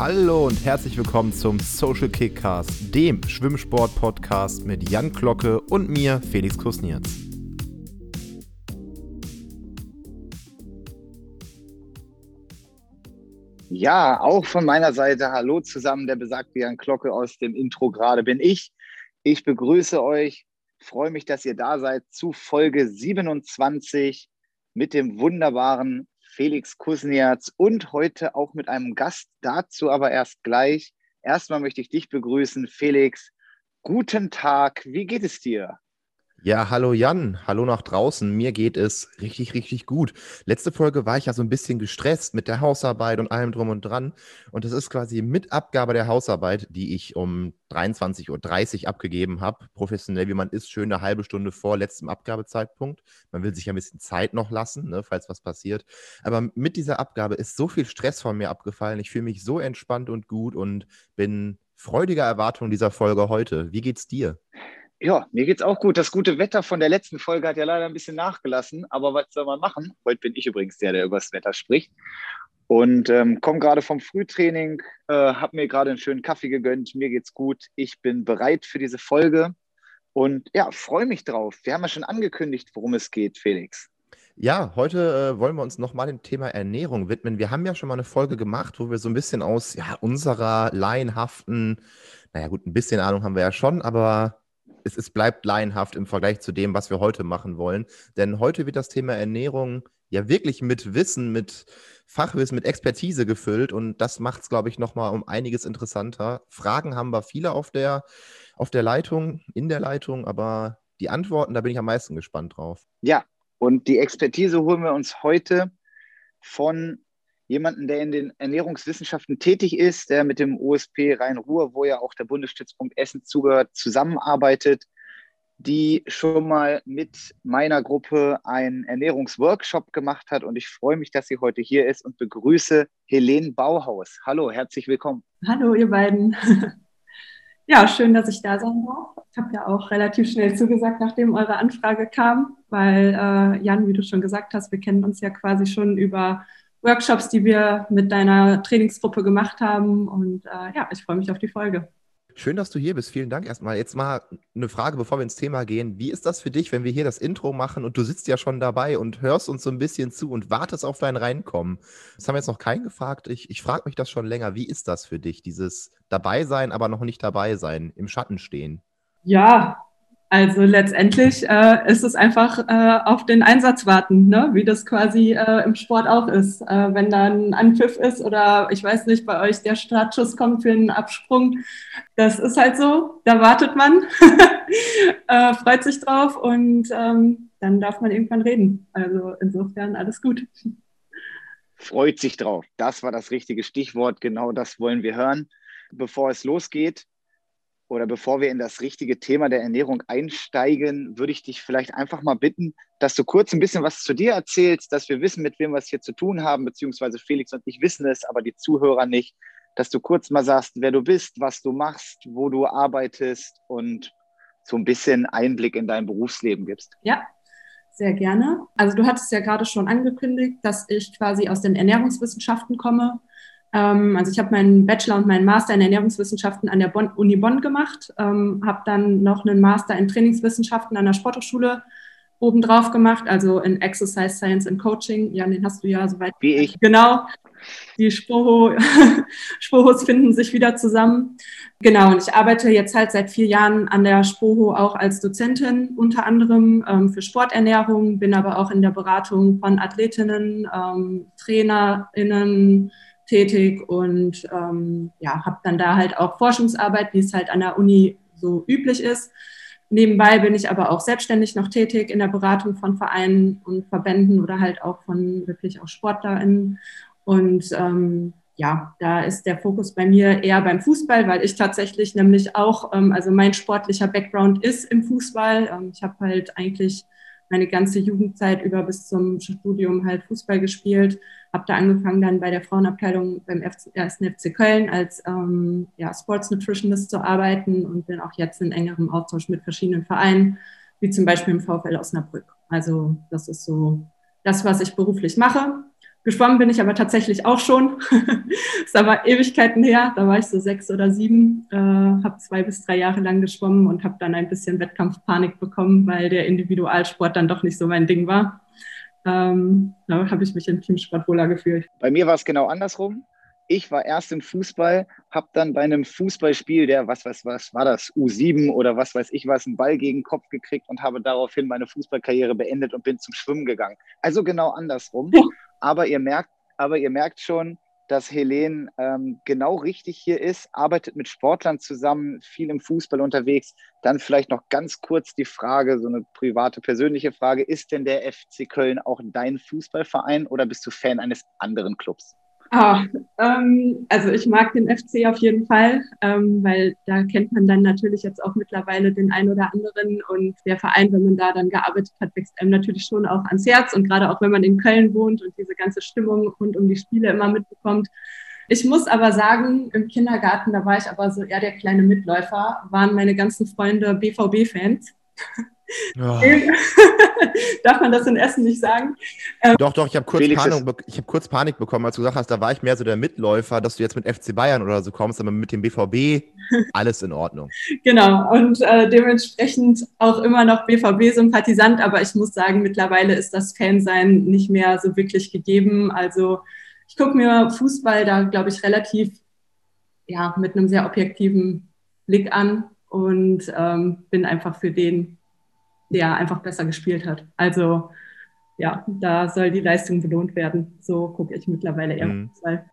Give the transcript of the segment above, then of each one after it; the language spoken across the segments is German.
Hallo und herzlich willkommen zum Social Kickcast, dem Schwimmsport-Podcast mit Jan Glocke und mir, Felix Kusnierz. Ja, auch von meiner Seite Hallo zusammen, der besagte Jan Glocke aus dem Intro gerade bin ich. Ich begrüße euch, freue mich, dass ihr da seid zu Folge 27 mit dem wunderbaren Felix Kusniatz und heute auch mit einem Gast, dazu aber erst gleich. Erstmal möchte ich dich begrüßen, Felix. Guten Tag, wie geht es dir? Ja, hallo Jan, hallo nach draußen. Mir geht es richtig, richtig gut. Letzte Folge war ich ja so ein bisschen gestresst mit der Hausarbeit und allem drum und dran. Und das ist quasi mit Abgabe der Hausarbeit, die ich um 23.30 Uhr abgegeben habe. Professionell wie man ist, schön eine halbe Stunde vor letztem Abgabezeitpunkt. Man will sich ja ein bisschen Zeit noch lassen, ne, falls was passiert. Aber mit dieser Abgabe ist so viel Stress von mir abgefallen. Ich fühle mich so entspannt und gut und bin freudiger Erwartung dieser Folge heute. Wie geht's dir? Ja, mir geht's auch gut. Das gute Wetter von der letzten Folge hat ja leider ein bisschen nachgelassen, aber was soll man machen? Heute bin ich übrigens der, der über das Wetter spricht. Und ähm, komme gerade vom Frühtraining, äh, habe mir gerade einen schönen Kaffee gegönnt. Mir geht's gut. Ich bin bereit für diese Folge und ja, freue mich drauf. Wir haben ja schon angekündigt, worum es geht, Felix. Ja, heute äh, wollen wir uns nochmal dem Thema Ernährung widmen. Wir haben ja schon mal eine Folge gemacht, wo wir so ein bisschen aus ja, unserer laienhaften, naja gut, ein bisschen Ahnung haben wir ja schon, aber es, es bleibt laienhaft im Vergleich zu dem, was wir heute machen wollen. Denn heute wird das Thema Ernährung ja wirklich mit Wissen, mit Fachwissen, mit Expertise gefüllt und das macht es, glaube ich, nochmal um einiges interessanter. Fragen haben wir viele auf der, auf der Leitung, in der Leitung, aber die Antworten, da bin ich am meisten gespannt drauf. Ja, und die Expertise holen wir uns heute von jemanden, der in den Ernährungswissenschaften tätig ist, der mit dem OSP Rhein-Ruhr, wo ja auch der Bundesstützpunkt Essen zugehört, zusammenarbeitet, die schon mal mit meiner Gruppe einen Ernährungsworkshop gemacht hat. Und ich freue mich, dass sie heute hier ist und begrüße Helene Bauhaus. Hallo, herzlich willkommen. Hallo, ihr beiden. Ja, schön, dass ich da sein darf. Ich habe ja auch relativ schnell zugesagt, nachdem eure Anfrage kam, weil äh, Jan, wie du schon gesagt hast, wir kennen uns ja quasi schon über Workshops, die wir mit deiner Trainingsgruppe gemacht haben. Und äh, ja, ich freue mich auf die Folge. Schön, dass du hier bist. Vielen Dank erstmal. Jetzt mal eine Frage, bevor wir ins Thema gehen. Wie ist das für dich, wenn wir hier das Intro machen und du sitzt ja schon dabei und hörst uns so ein bisschen zu und wartest auf dein Reinkommen? Das haben wir jetzt noch keinen gefragt. Ich, ich frage mich das schon länger. Wie ist das für dich, dieses dabei sein, aber noch nicht dabei sein, im Schatten stehen? Ja, also letztendlich äh, ist es einfach äh, auf den Einsatz warten, ne? wie das quasi äh, im Sport auch ist. Äh, wenn da ein Anpfiff ist oder ich weiß nicht, bei euch der Startschuss kommt für einen Absprung, das ist halt so, da wartet man, äh, freut sich drauf und ähm, dann darf man irgendwann reden. Also insofern alles gut. Freut sich drauf. Das war das richtige Stichwort. Genau das wollen wir hören. Bevor es losgeht, oder bevor wir in das richtige Thema der Ernährung einsteigen, würde ich dich vielleicht einfach mal bitten, dass du kurz ein bisschen was zu dir erzählst, dass wir wissen, mit wem wir es hier zu tun haben, beziehungsweise Felix und ich wissen es, aber die Zuhörer nicht, dass du kurz mal sagst, wer du bist, was du machst, wo du arbeitest und so ein bisschen Einblick in dein Berufsleben gibst. Ja, sehr gerne. Also du hattest ja gerade schon angekündigt, dass ich quasi aus den Ernährungswissenschaften komme also ich habe meinen Bachelor und meinen Master in Ernährungswissenschaften an der Bonn, Uni Bonn gemacht, ähm, habe dann noch einen Master in Trainingswissenschaften an der Sporthochschule obendrauf gemacht, also in Exercise Science and Coaching. Ja, den hast du ja soweit. Wie ich. Genau. Die Spoho, Spohos finden sich wieder zusammen. Genau, und ich arbeite jetzt halt seit vier Jahren an der Spoho auch als Dozentin, unter anderem ähm, für Sporternährung, bin aber auch in der Beratung von Athletinnen, ähm, TrainerInnen, tätig und ähm, ja, habe dann da halt auch Forschungsarbeit, wie es halt an der Uni so üblich ist. Nebenbei bin ich aber auch selbstständig noch tätig in der Beratung von Vereinen und Verbänden oder halt auch von wirklich auch SportlerInnen. Und ähm, ja, da ist der Fokus bei mir eher beim Fußball, weil ich tatsächlich nämlich auch, ähm, also mein sportlicher Background ist im Fußball. Ähm, ich habe halt eigentlich meine ganze Jugendzeit über bis zum Studium halt Fußball gespielt. Habe da angefangen dann bei der Frauenabteilung beim ersten FC Köln als ähm, ja, Sports Nutritionist zu arbeiten und bin auch jetzt in engerem Austausch mit verschiedenen Vereinen, wie zum Beispiel im VfL Osnabrück. Also das ist so das, was ich beruflich mache. Geschwommen bin ich aber tatsächlich auch schon. ist aber Ewigkeiten her. Da war ich so sechs oder sieben, äh, habe zwei bis drei Jahre lang geschwommen und habe dann ein bisschen Wettkampfpanik bekommen, weil der Individualsport dann doch nicht so mein Ding war. Ähm, da habe ich mich im Teamsport wohler gefühlt. Bei mir war es genau andersrum. Ich war erst im Fußball, habe dann bei einem Fußballspiel, der, was, was, was war das, U7 oder was weiß ich was, einen Ball gegen den Kopf gekriegt und habe daraufhin meine Fußballkarriere beendet und bin zum Schwimmen gegangen. Also genau andersrum. Aber ihr merkt, aber ihr merkt schon, dass Helene ähm, genau richtig hier ist, arbeitet mit Sportlern zusammen, viel im Fußball unterwegs. Dann vielleicht noch ganz kurz die Frage, so eine private, persönliche Frage. Ist denn der FC Köln auch dein Fußballverein oder bist du Fan eines anderen Clubs? Ah, ähm, also ich mag den FC auf jeden Fall, ähm, weil da kennt man dann natürlich jetzt auch mittlerweile den einen oder anderen und der Verein, wenn man da dann gearbeitet hat, wächst einem natürlich schon auch ans Herz und gerade auch wenn man in Köln wohnt und diese ganze Stimmung rund um die Spiele immer mitbekommt. Ich muss aber sagen, im Kindergarten, da war ich aber so eher der kleine Mitläufer, waren meine ganzen Freunde BVB-Fans. Oh. Darf man das in Essen nicht sagen? Ähm, doch, doch, ich habe kurz, Panik, hab kurz Panik bekommen, als du gesagt hast, da war ich mehr so der Mitläufer, dass du jetzt mit FC Bayern oder so kommst, aber mit dem BVB alles in Ordnung. genau, und äh, dementsprechend auch immer noch BVB-Sympathisant, aber ich muss sagen, mittlerweile ist das Fansein nicht mehr so wirklich gegeben. Also ich gucke mir Fußball da, glaube ich, relativ ja, mit einem sehr objektiven Blick an und ähm, bin einfach für den der einfach besser gespielt hat. Also ja, da soll die Leistung belohnt werden. So gucke ich mittlerweile eher mhm. Fußball.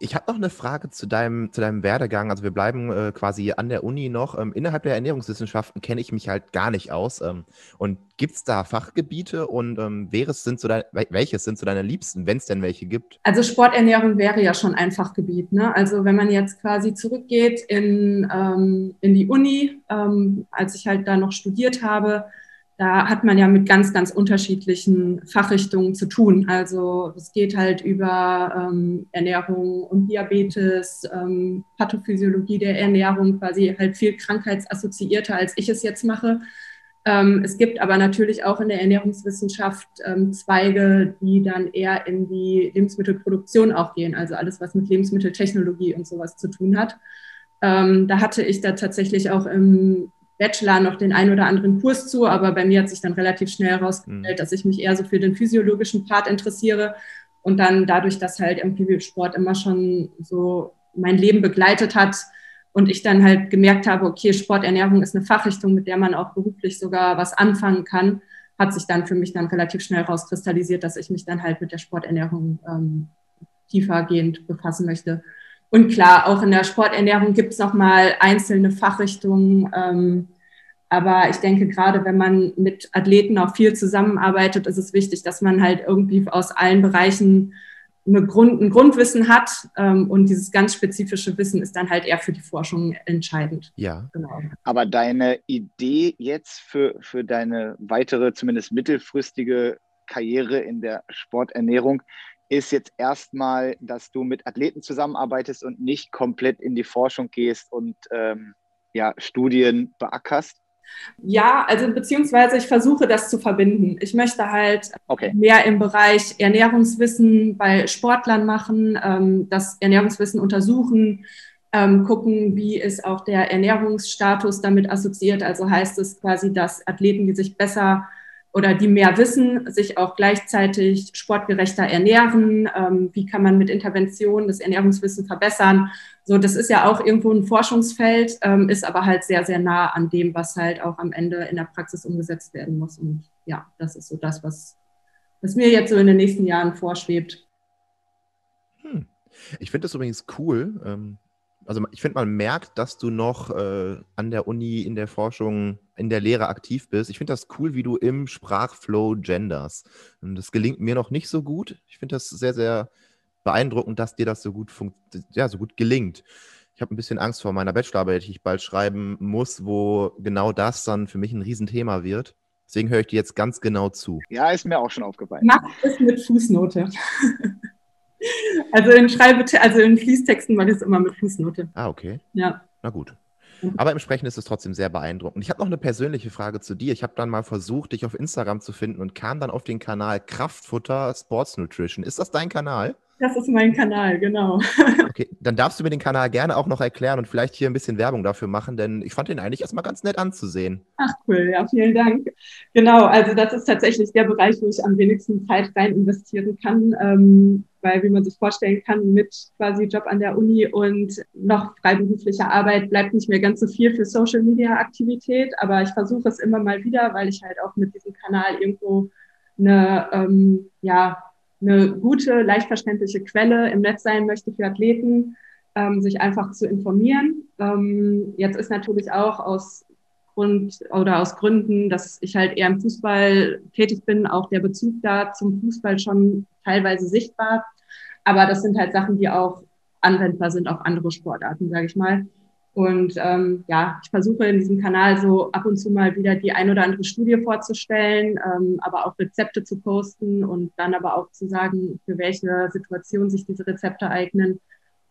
Ich habe noch eine Frage zu deinem, zu deinem Werdegang. Also wir bleiben äh, quasi an der Uni noch. Ähm, innerhalb der Ernährungswissenschaften kenne ich mich halt gar nicht aus. Ähm, und gibt es da Fachgebiete und ähm, wäre sind so dein, welches sind so deine Liebsten, wenn es denn welche gibt? Also Sporternährung wäre ja schon ein Fachgebiet. Ne? Also wenn man jetzt quasi zurückgeht in, ähm, in die Uni, ähm, als ich halt da noch studiert habe, da hat man ja mit ganz, ganz unterschiedlichen Fachrichtungen zu tun. Also es geht halt über ähm, Ernährung und Diabetes, ähm, Pathophysiologie der Ernährung, quasi halt viel krankheitsassoziierter, als ich es jetzt mache. Ähm, es gibt aber natürlich auch in der Ernährungswissenschaft ähm, Zweige, die dann eher in die Lebensmittelproduktion auch gehen, also alles, was mit Lebensmitteltechnologie und sowas zu tun hat. Ähm, da hatte ich da tatsächlich auch im Bachelor noch den einen oder anderen Kurs zu, aber bei mir hat sich dann relativ schnell herausgestellt, mhm. dass ich mich eher so für den physiologischen Part interessiere und dann dadurch, dass halt irgendwie Sport immer schon so mein Leben begleitet hat und ich dann halt gemerkt habe, okay, Sporternährung ist eine Fachrichtung, mit der man auch beruflich sogar was anfangen kann, hat sich dann für mich dann relativ schnell herauskristallisiert, dass ich mich dann halt mit der Sporternährung ähm, tiefergehend befassen möchte. Und klar, auch in der Sporternährung gibt es nochmal einzelne Fachrichtungen. Ähm, aber ich denke, gerade wenn man mit Athleten auch viel zusammenarbeitet, ist es wichtig, dass man halt irgendwie aus allen Bereichen eine Grund, ein Grundwissen hat. Ähm, und dieses ganz spezifische Wissen ist dann halt eher für die Forschung entscheidend. Ja. Genau. Aber deine Idee jetzt für, für deine weitere, zumindest mittelfristige Karriere in der Sporternährung ist jetzt erstmal, dass du mit Athleten zusammenarbeitest und nicht komplett in die Forschung gehst und ähm, ja, Studien beackerst? Ja, also beziehungsweise ich versuche das zu verbinden. Ich möchte halt okay. mehr im Bereich Ernährungswissen bei Sportlern machen, ähm, das Ernährungswissen untersuchen, ähm, gucken, wie ist auch der Ernährungsstatus damit assoziiert. Also heißt es quasi, dass Athleten, die sich besser oder die mehr wissen, sich auch gleichzeitig sportgerechter ernähren. Ähm, wie kann man mit Interventionen das Ernährungswissen verbessern? So, das ist ja auch irgendwo ein Forschungsfeld, ähm, ist aber halt sehr, sehr nah an dem, was halt auch am Ende in der Praxis umgesetzt werden muss. Und ja, das ist so das, was, was mir jetzt so in den nächsten Jahren vorschwebt. Hm. Ich finde das übrigens cool. Ähm, also ich finde, man merkt, dass du noch äh, an der Uni, in der Forschung, in der Lehre aktiv bist. Ich finde das cool, wie du im Sprachflow genders. Und das gelingt mir noch nicht so gut. Ich finde das sehr, sehr beeindruckend, dass dir das so gut, ja, so gut gelingt. Ich habe ein bisschen Angst vor meiner Bachelorarbeit, die ich bald schreiben muss, wo genau das dann für mich ein Riesenthema wird. Deswegen höre ich dir jetzt ganz genau zu. Ja, ist mir auch schon aufgefallen. Mach es mit Fußnote. Also in Schreibe, also in Fließtexten war das immer mit Fußnote. Ah, okay. Ja. Na gut. Aber entsprechend ist es trotzdem sehr beeindruckend. Ich habe noch eine persönliche Frage zu dir. Ich habe dann mal versucht, dich auf Instagram zu finden und kam dann auf den Kanal Kraftfutter Sports Nutrition. Ist das dein Kanal? Das ist mein Kanal, genau. Okay, dann darfst du mir den Kanal gerne auch noch erklären und vielleicht hier ein bisschen Werbung dafür machen, denn ich fand den eigentlich erstmal ganz nett anzusehen. Ach cool, ja, vielen Dank. Genau, also das ist tatsächlich der Bereich, wo ich am wenigsten Zeit rein investieren kann, ähm, weil wie man sich vorstellen kann, mit quasi Job an der Uni und noch freiberuflicher Arbeit bleibt nicht mehr ganz so viel für Social Media Aktivität, aber ich versuche es immer mal wieder, weil ich halt auch mit diesem Kanal irgendwo eine, ähm, ja, eine gute, leicht verständliche Quelle im Netz sein möchte für Athleten, ähm, sich einfach zu informieren. Ähm, jetzt ist natürlich auch aus Grund oder aus Gründen, dass ich halt eher im Fußball tätig bin, auch der Bezug da zum Fußball schon teilweise sichtbar. Aber das sind halt Sachen, die auch anwendbar sind auf andere Sportarten, sage ich mal. Und ähm, ja, ich versuche in diesem Kanal so ab und zu mal wieder die ein oder andere Studie vorzustellen, ähm, aber auch Rezepte zu posten und dann aber auch zu sagen, für welche Situation sich diese Rezepte eignen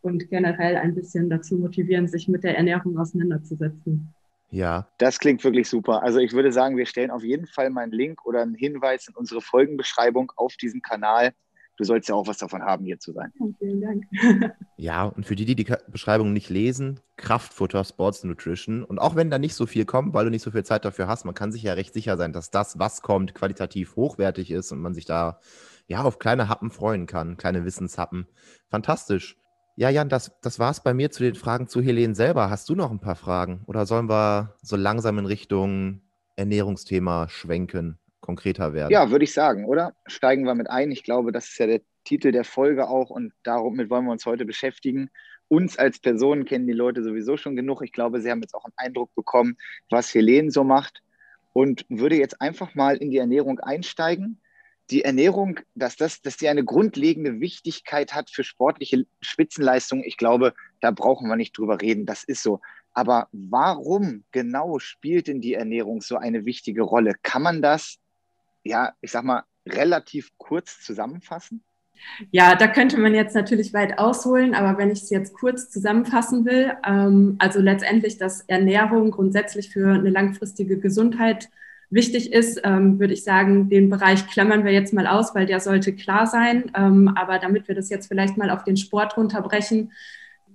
und generell ein bisschen dazu motivieren, sich mit der Ernährung auseinanderzusetzen. Ja. Das klingt wirklich super. Also ich würde sagen, wir stellen auf jeden Fall mal einen Link oder einen Hinweis in unsere Folgenbeschreibung auf diesem Kanal du sollst ja auch was davon haben, hier zu sein. vielen Dank. ja, und für die, die die Beschreibung nicht lesen, Kraftfutter, Sports Nutrition. Und auch wenn da nicht so viel kommt, weil du nicht so viel Zeit dafür hast, man kann sich ja recht sicher sein, dass das, was kommt, qualitativ hochwertig ist und man sich da ja auf kleine Happen freuen kann, kleine Wissenshappen. Fantastisch. Ja, Jan, das, das war es bei mir zu den Fragen zu Helene selber. Hast du noch ein paar Fragen? Oder sollen wir so langsam in Richtung Ernährungsthema schwenken? Konkreter werden. Ja, würde ich sagen, oder? Steigen wir mit ein. Ich glaube, das ist ja der Titel der Folge auch und damit wollen wir uns heute beschäftigen. Uns als Personen kennen die Leute sowieso schon genug. Ich glaube, sie haben jetzt auch einen Eindruck bekommen, was Helene so macht und würde jetzt einfach mal in die Ernährung einsteigen. Die Ernährung, dass, das, dass die eine grundlegende Wichtigkeit hat für sportliche Spitzenleistungen, ich glaube, da brauchen wir nicht drüber reden. Das ist so. Aber warum genau spielt denn die Ernährung so eine wichtige Rolle? Kann man das ja, ich sag mal, relativ kurz zusammenfassen? Ja, da könnte man jetzt natürlich weit ausholen, aber wenn ich es jetzt kurz zusammenfassen will, ähm, also letztendlich, dass Ernährung grundsätzlich für eine langfristige Gesundheit wichtig ist, ähm, würde ich sagen, den Bereich klammern wir jetzt mal aus, weil der sollte klar sein. Ähm, aber damit wir das jetzt vielleicht mal auf den Sport runterbrechen,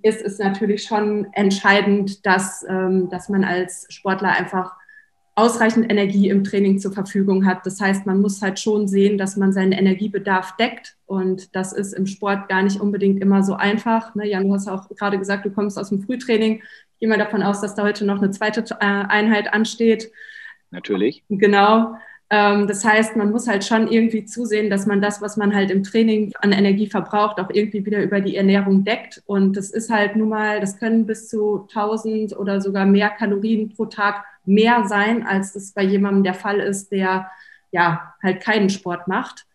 ist es natürlich schon entscheidend, dass, ähm, dass man als Sportler einfach ausreichend Energie im Training zur Verfügung hat. Das heißt, man muss halt schon sehen, dass man seinen Energiebedarf deckt. Und das ist im Sport gar nicht unbedingt immer so einfach. Ne, Jan, du hast auch gerade gesagt, du kommst aus dem Frühtraining. Ich gehe mal davon aus, dass da heute noch eine zweite äh, Einheit ansteht. Natürlich. Genau. Ähm, das heißt, man muss halt schon irgendwie zusehen, dass man das, was man halt im Training an Energie verbraucht, auch irgendwie wieder über die Ernährung deckt. Und das ist halt nun mal, das können bis zu 1000 oder sogar mehr Kalorien pro Tag mehr sein, als das bei jemandem der Fall ist, der ja halt keinen Sport macht.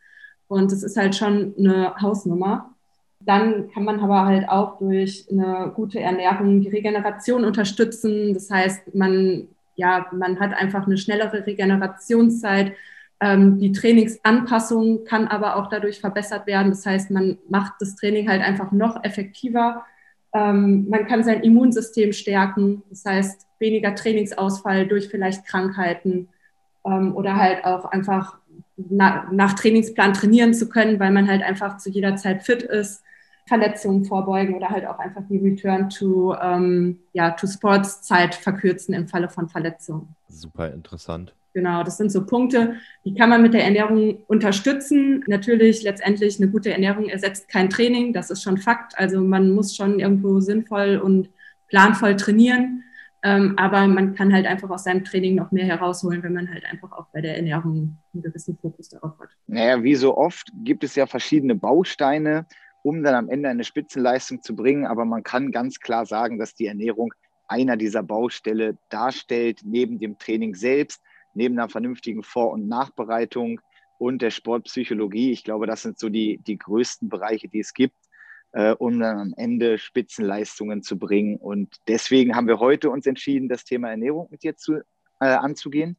Und das ist halt schon eine Hausnummer. Dann kann man aber halt auch durch eine gute Ernährung die Regeneration unterstützen. Das heißt, man, ja, man hat einfach eine schnellere Regenerationszeit. Ähm, die Trainingsanpassung kann aber auch dadurch verbessert werden. Das heißt, man macht das Training halt einfach noch effektiver. Ähm, man kann sein Immunsystem stärken. Das heißt, weniger Trainingsausfall durch vielleicht Krankheiten ähm, oder halt auch einfach na, nach Trainingsplan trainieren zu können, weil man halt einfach zu jeder Zeit fit ist, Verletzungen vorbeugen oder halt auch einfach die Return to, ähm, ja, to Sports Zeit verkürzen im Falle von Verletzungen. Super interessant. Genau, das sind so Punkte, die kann man mit der Ernährung unterstützen. Natürlich, letztendlich eine gute Ernährung ersetzt kein Training, das ist schon Fakt. Also man muss schon irgendwo sinnvoll und planvoll trainieren. Ähm, aber man kann halt einfach aus seinem Training noch mehr herausholen, wenn man halt einfach auch bei der Ernährung einen gewissen Fokus darauf hat. Naja, wie so oft gibt es ja verschiedene Bausteine, um dann am Ende eine Spitzenleistung zu bringen. Aber man kann ganz klar sagen, dass die Ernährung einer dieser Baustelle darstellt, neben dem Training selbst, neben einer vernünftigen Vor- und Nachbereitung und der Sportpsychologie. Ich glaube, das sind so die, die größten Bereiche, die es gibt äh, um dann am Ende Spitzenleistungen zu bringen. Und deswegen haben wir heute uns entschieden, das Thema Ernährung mit dir zu, äh, anzugehen.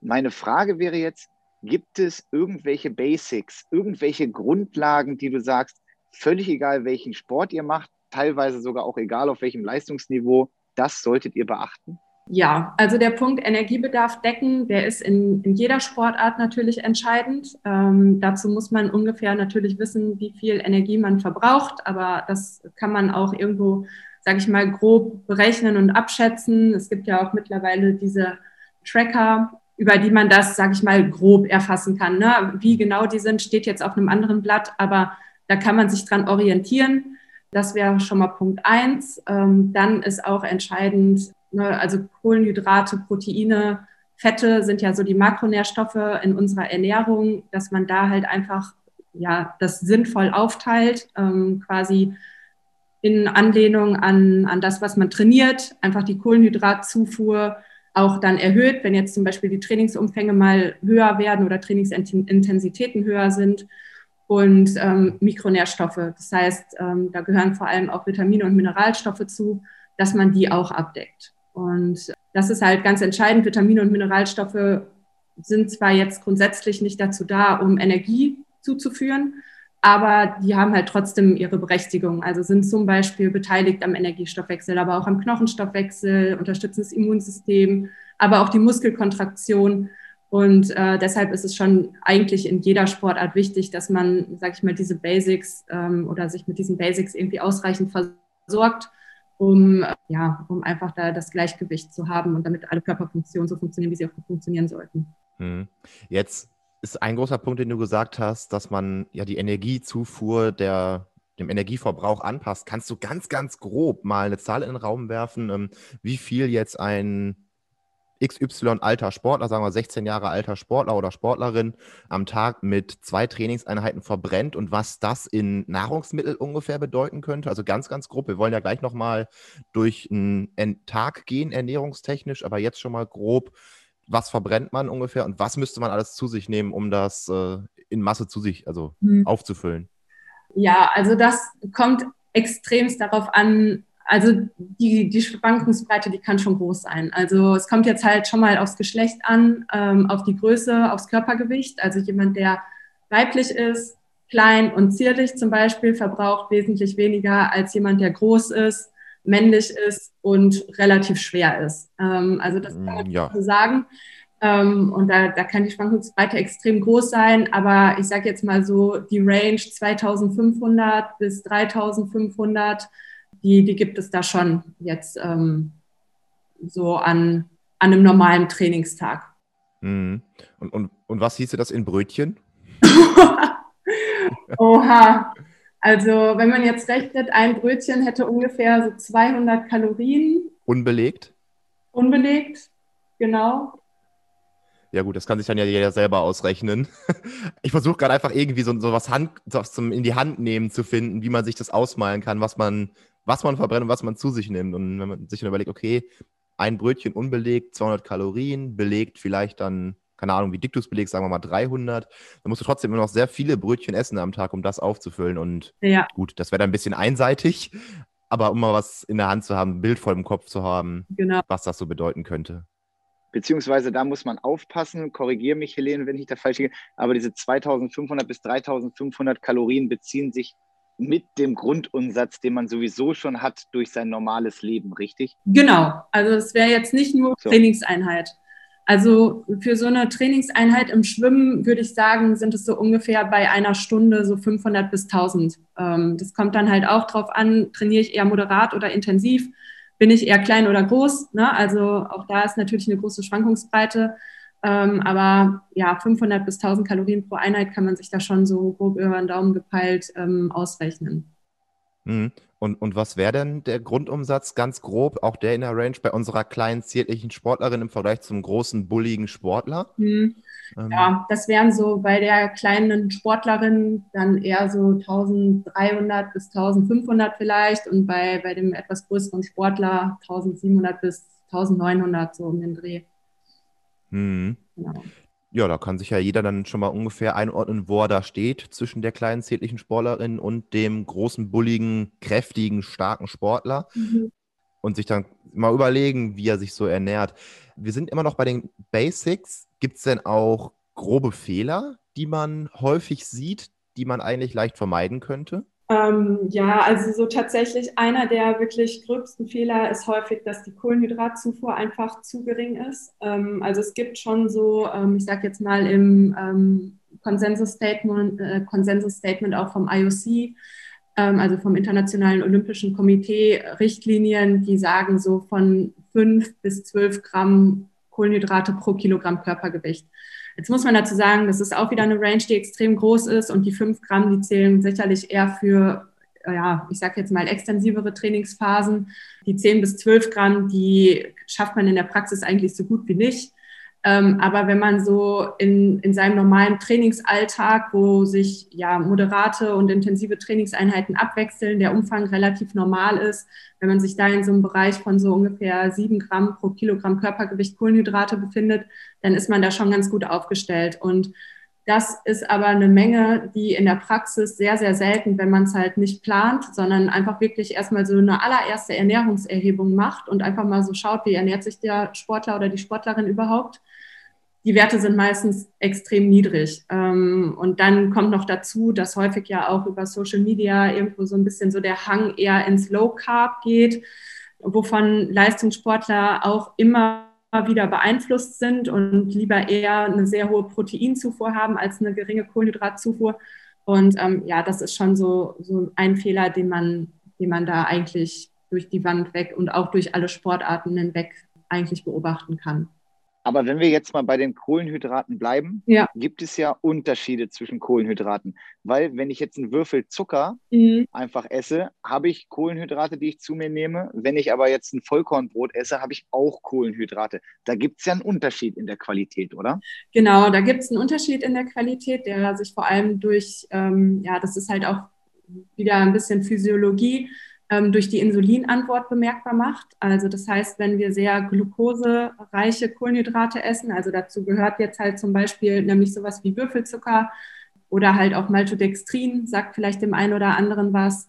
Meine Frage wäre jetzt, gibt es irgendwelche Basics, irgendwelche Grundlagen, die du sagst, völlig egal, welchen Sport ihr macht, teilweise sogar auch egal, auf welchem Leistungsniveau, das solltet ihr beachten? Ja, also der Punkt Energiebedarf decken, der ist in, in jeder Sportart natürlich entscheidend. Ähm, dazu muss man ungefähr natürlich wissen, wie viel Energie man verbraucht, aber das kann man auch irgendwo, sage ich mal, grob berechnen und abschätzen. Es gibt ja auch mittlerweile diese Tracker, über die man das, sage ich mal, grob erfassen kann. Ne? Wie genau die sind, steht jetzt auf einem anderen Blatt, aber da kann man sich dran orientieren. Das wäre schon mal Punkt eins. Ähm, dann ist auch entscheidend, Ne, also Kohlenhydrate, Proteine, Fette sind ja so die Makronährstoffe in unserer Ernährung, dass man da halt einfach ja das sinnvoll aufteilt, ähm, quasi in Anlehnung an, an das, was man trainiert, einfach die Kohlenhydratzufuhr auch dann erhöht, wenn jetzt zum Beispiel die Trainingsumfänge mal höher werden oder Trainingsintensitäten höher sind und ähm, Mikronährstoffe. Das heißt, ähm, da gehören vor allem auch Vitamine und Mineralstoffe zu, dass man die auch abdeckt. Und das ist halt ganz entscheidend. Vitamine und Mineralstoffe sind zwar jetzt grundsätzlich nicht dazu da, um Energie zuzuführen, aber die haben halt trotzdem ihre Berechtigung. Also sind zum Beispiel beteiligt am Energiestoffwechsel, aber auch am Knochenstoffwechsel, unterstützen das Immunsystem, aber auch die Muskelkontraktion. Und äh, deshalb ist es schon eigentlich in jeder Sportart wichtig, dass man, sag ich mal, diese Basics ähm, oder sich mit diesen Basics irgendwie ausreichend versorgt um, ja, um einfach da das Gleichgewicht zu haben und damit alle Körperfunktionen so funktionieren, wie sie auch funktionieren sollten. Hm. Jetzt ist ein großer Punkt, den du gesagt hast, dass man ja die Energiezufuhr der, dem Energieverbrauch anpasst. Kannst du ganz, ganz grob mal eine Zahl in den Raum werfen, ähm, wie viel jetzt ein XY alter Sportler, sagen wir 16 Jahre alter Sportler oder Sportlerin am Tag mit zwei Trainingseinheiten verbrennt und was das in Nahrungsmittel ungefähr bedeuten könnte. Also ganz, ganz grob. Wir wollen ja gleich nochmal durch einen Tag gehen, ernährungstechnisch, aber jetzt schon mal grob, was verbrennt man ungefähr und was müsste man alles zu sich nehmen, um das äh, in Masse zu sich, also mhm. aufzufüllen? Ja, also das kommt extremst darauf an, also die, die Schwankungsbreite, die kann schon groß sein. Also es kommt jetzt halt schon mal aufs Geschlecht an, ähm, auf die Größe, aufs Körpergewicht. Also jemand, der weiblich ist, klein und zierlich zum Beispiel, verbraucht wesentlich weniger als jemand, der groß ist, männlich ist und relativ schwer ist. Ähm, also das kann man mm, ja. so sagen. Ähm, und da, da kann die Schwankungsbreite extrem groß sein. Aber ich sage jetzt mal so, die Range 2500 bis 3500 die, die gibt es da schon jetzt ähm, so an, an einem normalen Trainingstag. Mhm. Und, und, und was hieße das in Brötchen? Oha. Also, wenn man jetzt rechnet, ein Brötchen hätte ungefähr so 200 Kalorien. Unbelegt? Unbelegt, genau. Ja, gut, das kann sich dann ja jeder selber ausrechnen. Ich versuche gerade einfach irgendwie so, so was Hand, so zum in die Hand nehmen zu finden, wie man sich das ausmalen kann, was man, was man verbrennt und was man zu sich nimmt. Und wenn man sich dann überlegt, okay, ein Brötchen unbelegt, 200 Kalorien, belegt vielleicht dann, keine Ahnung, wie dick du es belegst, sagen wir mal 300, dann musst du trotzdem immer noch sehr viele Brötchen essen am Tag, um das aufzufüllen. Und ja. gut, das wäre dann ein bisschen einseitig, aber um mal was in der Hand zu haben, ein Bild voll im Kopf zu haben, genau. was das so bedeuten könnte. Beziehungsweise da muss man aufpassen, korrigiere mich, Helene, wenn ich da falsch liege, aber diese 2500 bis 3500 Kalorien beziehen sich mit dem Grundumsatz, den man sowieso schon hat durch sein normales Leben, richtig? Genau, also es wäre jetzt nicht nur so. Trainingseinheit. Also für so eine Trainingseinheit im Schwimmen würde ich sagen, sind es so ungefähr bei einer Stunde so 500 bis 1000. Ähm, das kommt dann halt auch drauf an, trainiere ich eher moderat oder intensiv, bin ich eher klein oder groß. Ne? Also auch da ist natürlich eine große Schwankungsbreite. Ähm, aber ja, 500 bis 1000 Kalorien pro Einheit kann man sich da schon so grob über den Daumen gepeilt ähm, ausrechnen. Mhm. Und, und was wäre denn der Grundumsatz ganz grob, auch der in der Range bei unserer kleinen, ziertlichen Sportlerin im Vergleich zum großen, bulligen Sportler? Mhm. Ähm. Ja, das wären so bei der kleinen Sportlerin dann eher so 1300 bis 1500 vielleicht und bei, bei dem etwas größeren Sportler 1700 bis 1900 so um den Dreh. Mhm. Genau. Ja, da kann sich ja jeder dann schon mal ungefähr einordnen, wo er da steht zwischen der kleinen ziertlichen Sportlerin und dem großen, bulligen, kräftigen, starken Sportler. Mhm. Und sich dann mal überlegen, wie er sich so ernährt. Wir sind immer noch bei den Basics. Gibt es denn auch grobe Fehler, die man häufig sieht, die man eigentlich leicht vermeiden könnte? Ähm, ja, also so tatsächlich einer der wirklich gröbsten Fehler ist häufig, dass die Kohlenhydratzufuhr einfach zu gering ist. Ähm, also es gibt schon so, ähm, ich sage jetzt mal im ähm, Konsensus-Statement, äh, Konsensus-Statement auch vom IOC, ähm, also vom Internationalen Olympischen Komitee, Richtlinien, die sagen so von fünf bis zwölf Gramm Kohlenhydrate pro Kilogramm Körpergewicht. Jetzt muss man dazu sagen, das ist auch wieder eine Range, die extrem groß ist und die fünf Gramm, die zählen sicherlich eher für, ja, ich sage jetzt mal extensivere Trainingsphasen. Die zehn bis zwölf Gramm, die schafft man in der Praxis eigentlich so gut wie nicht. Ähm, aber wenn man so in, in seinem normalen Trainingsalltag, wo sich ja moderate und intensive Trainingseinheiten abwechseln, der Umfang relativ normal ist, wenn man sich da in so einem Bereich von so ungefähr sieben Gramm pro Kilogramm Körpergewicht Kohlenhydrate befindet, dann ist man da schon ganz gut aufgestellt. Und das ist aber eine Menge, die in der Praxis sehr, sehr selten, wenn man es halt nicht plant, sondern einfach wirklich erstmal so eine allererste Ernährungserhebung macht und einfach mal so schaut, wie ernährt sich der Sportler oder die Sportlerin überhaupt die Werte sind meistens extrem niedrig. Ähm, und dann kommt noch dazu, dass häufig ja auch über Social Media irgendwo so ein bisschen so der Hang eher ins Low Carb geht, wovon Leistungssportler auch immer wieder beeinflusst sind und lieber eher eine sehr hohe Proteinzufuhr haben als eine geringe Kohlenhydratzufuhr. Und ähm, ja, das ist schon so, so ein Fehler, den man, den man da eigentlich durch die Wand weg und auch durch alle Sportarten hinweg eigentlich beobachten kann. Aber wenn wir jetzt mal bei den Kohlenhydraten bleiben, ja. gibt es ja Unterschiede zwischen Kohlenhydraten. Weil wenn ich jetzt einen Würfel Zucker mhm. einfach esse, habe ich Kohlenhydrate, die ich zu mir nehme. Wenn ich aber jetzt ein Vollkornbrot esse, habe ich auch Kohlenhydrate. Da gibt es ja einen Unterschied in der Qualität, oder? Genau, da gibt es einen Unterschied in der Qualität, der sich vor allem durch, ähm, ja, das ist halt auch wieder ein bisschen Physiologie, ähm, durch die Insulinantwort bemerkbar macht. Also das heißt, wenn wir sehr glukosereiche Kohlenhydrate essen, also dazu gehört jetzt halt zum Beispiel nämlich sowas wie Würfelzucker oder halt auch Maltodextrin, sagt vielleicht dem einen oder anderen was,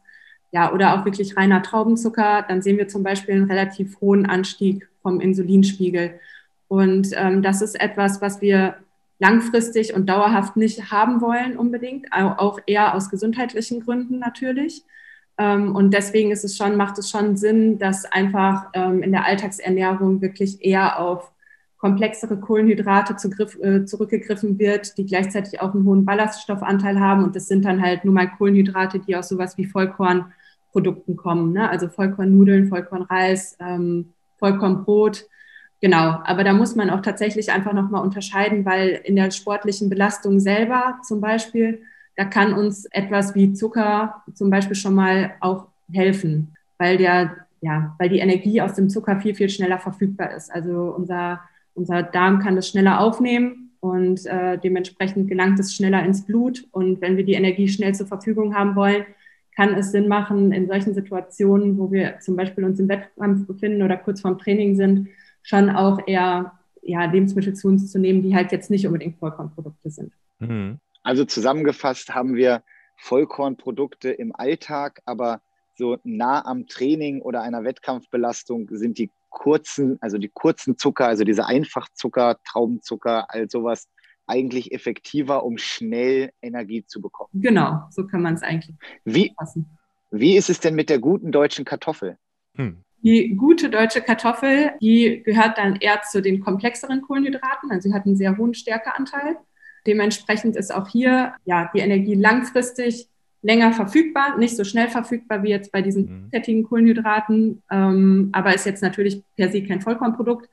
ja, oder auch wirklich reiner Traubenzucker, dann sehen wir zum Beispiel einen relativ hohen Anstieg vom Insulinspiegel. Und ähm, das ist etwas, was wir langfristig und dauerhaft nicht haben wollen unbedingt, auch eher aus gesundheitlichen Gründen natürlich. Ähm, und deswegen ist es schon, macht es schon Sinn, dass einfach ähm, in der Alltagsernährung wirklich eher auf komplexere Kohlenhydrate äh, zurückgegriffen wird, die gleichzeitig auch einen hohen Ballaststoffanteil haben. Und das sind dann halt nur mal Kohlenhydrate, die aus sowas wie Vollkornprodukten kommen. Ne? Also Vollkornnudeln, Vollkornreis, ähm, Vollkornbrot. Genau, aber da muss man auch tatsächlich einfach nochmal unterscheiden, weil in der sportlichen Belastung selber zum Beispiel da kann uns etwas wie Zucker zum Beispiel schon mal auch helfen, weil der, ja, weil die Energie aus dem Zucker viel, viel schneller verfügbar ist. Also unser, unser Darm kann das schneller aufnehmen und äh, dementsprechend gelangt es schneller ins Blut. Und wenn wir die Energie schnell zur Verfügung haben wollen, kann es Sinn machen, in solchen Situationen, wo wir zum Beispiel uns im Wettkampf befinden oder kurz vorm Training sind, schon auch eher ja, Lebensmittel zu uns zu nehmen, die halt jetzt nicht unbedingt Vollkornprodukte sind. Mhm. Also zusammengefasst haben wir Vollkornprodukte im Alltag, aber so nah am Training oder einer Wettkampfbelastung sind die kurzen, also die kurzen Zucker, also diese Einfachzucker, Traubenzucker, all sowas eigentlich effektiver, um schnell Energie zu bekommen. Genau, so kann man es eigentlich wie, fassen. Wie ist es denn mit der guten deutschen Kartoffel? Hm. Die gute deutsche Kartoffel, die gehört dann eher zu den komplexeren Kohlenhydraten, also sie hat einen sehr hohen Stärkeanteil. Dementsprechend ist auch hier ja die Energie langfristig länger verfügbar, nicht so schnell verfügbar wie jetzt bei diesen mhm. fettigen Kohlenhydraten, ähm, aber ist jetzt natürlich per se kein Vollkornprodukt,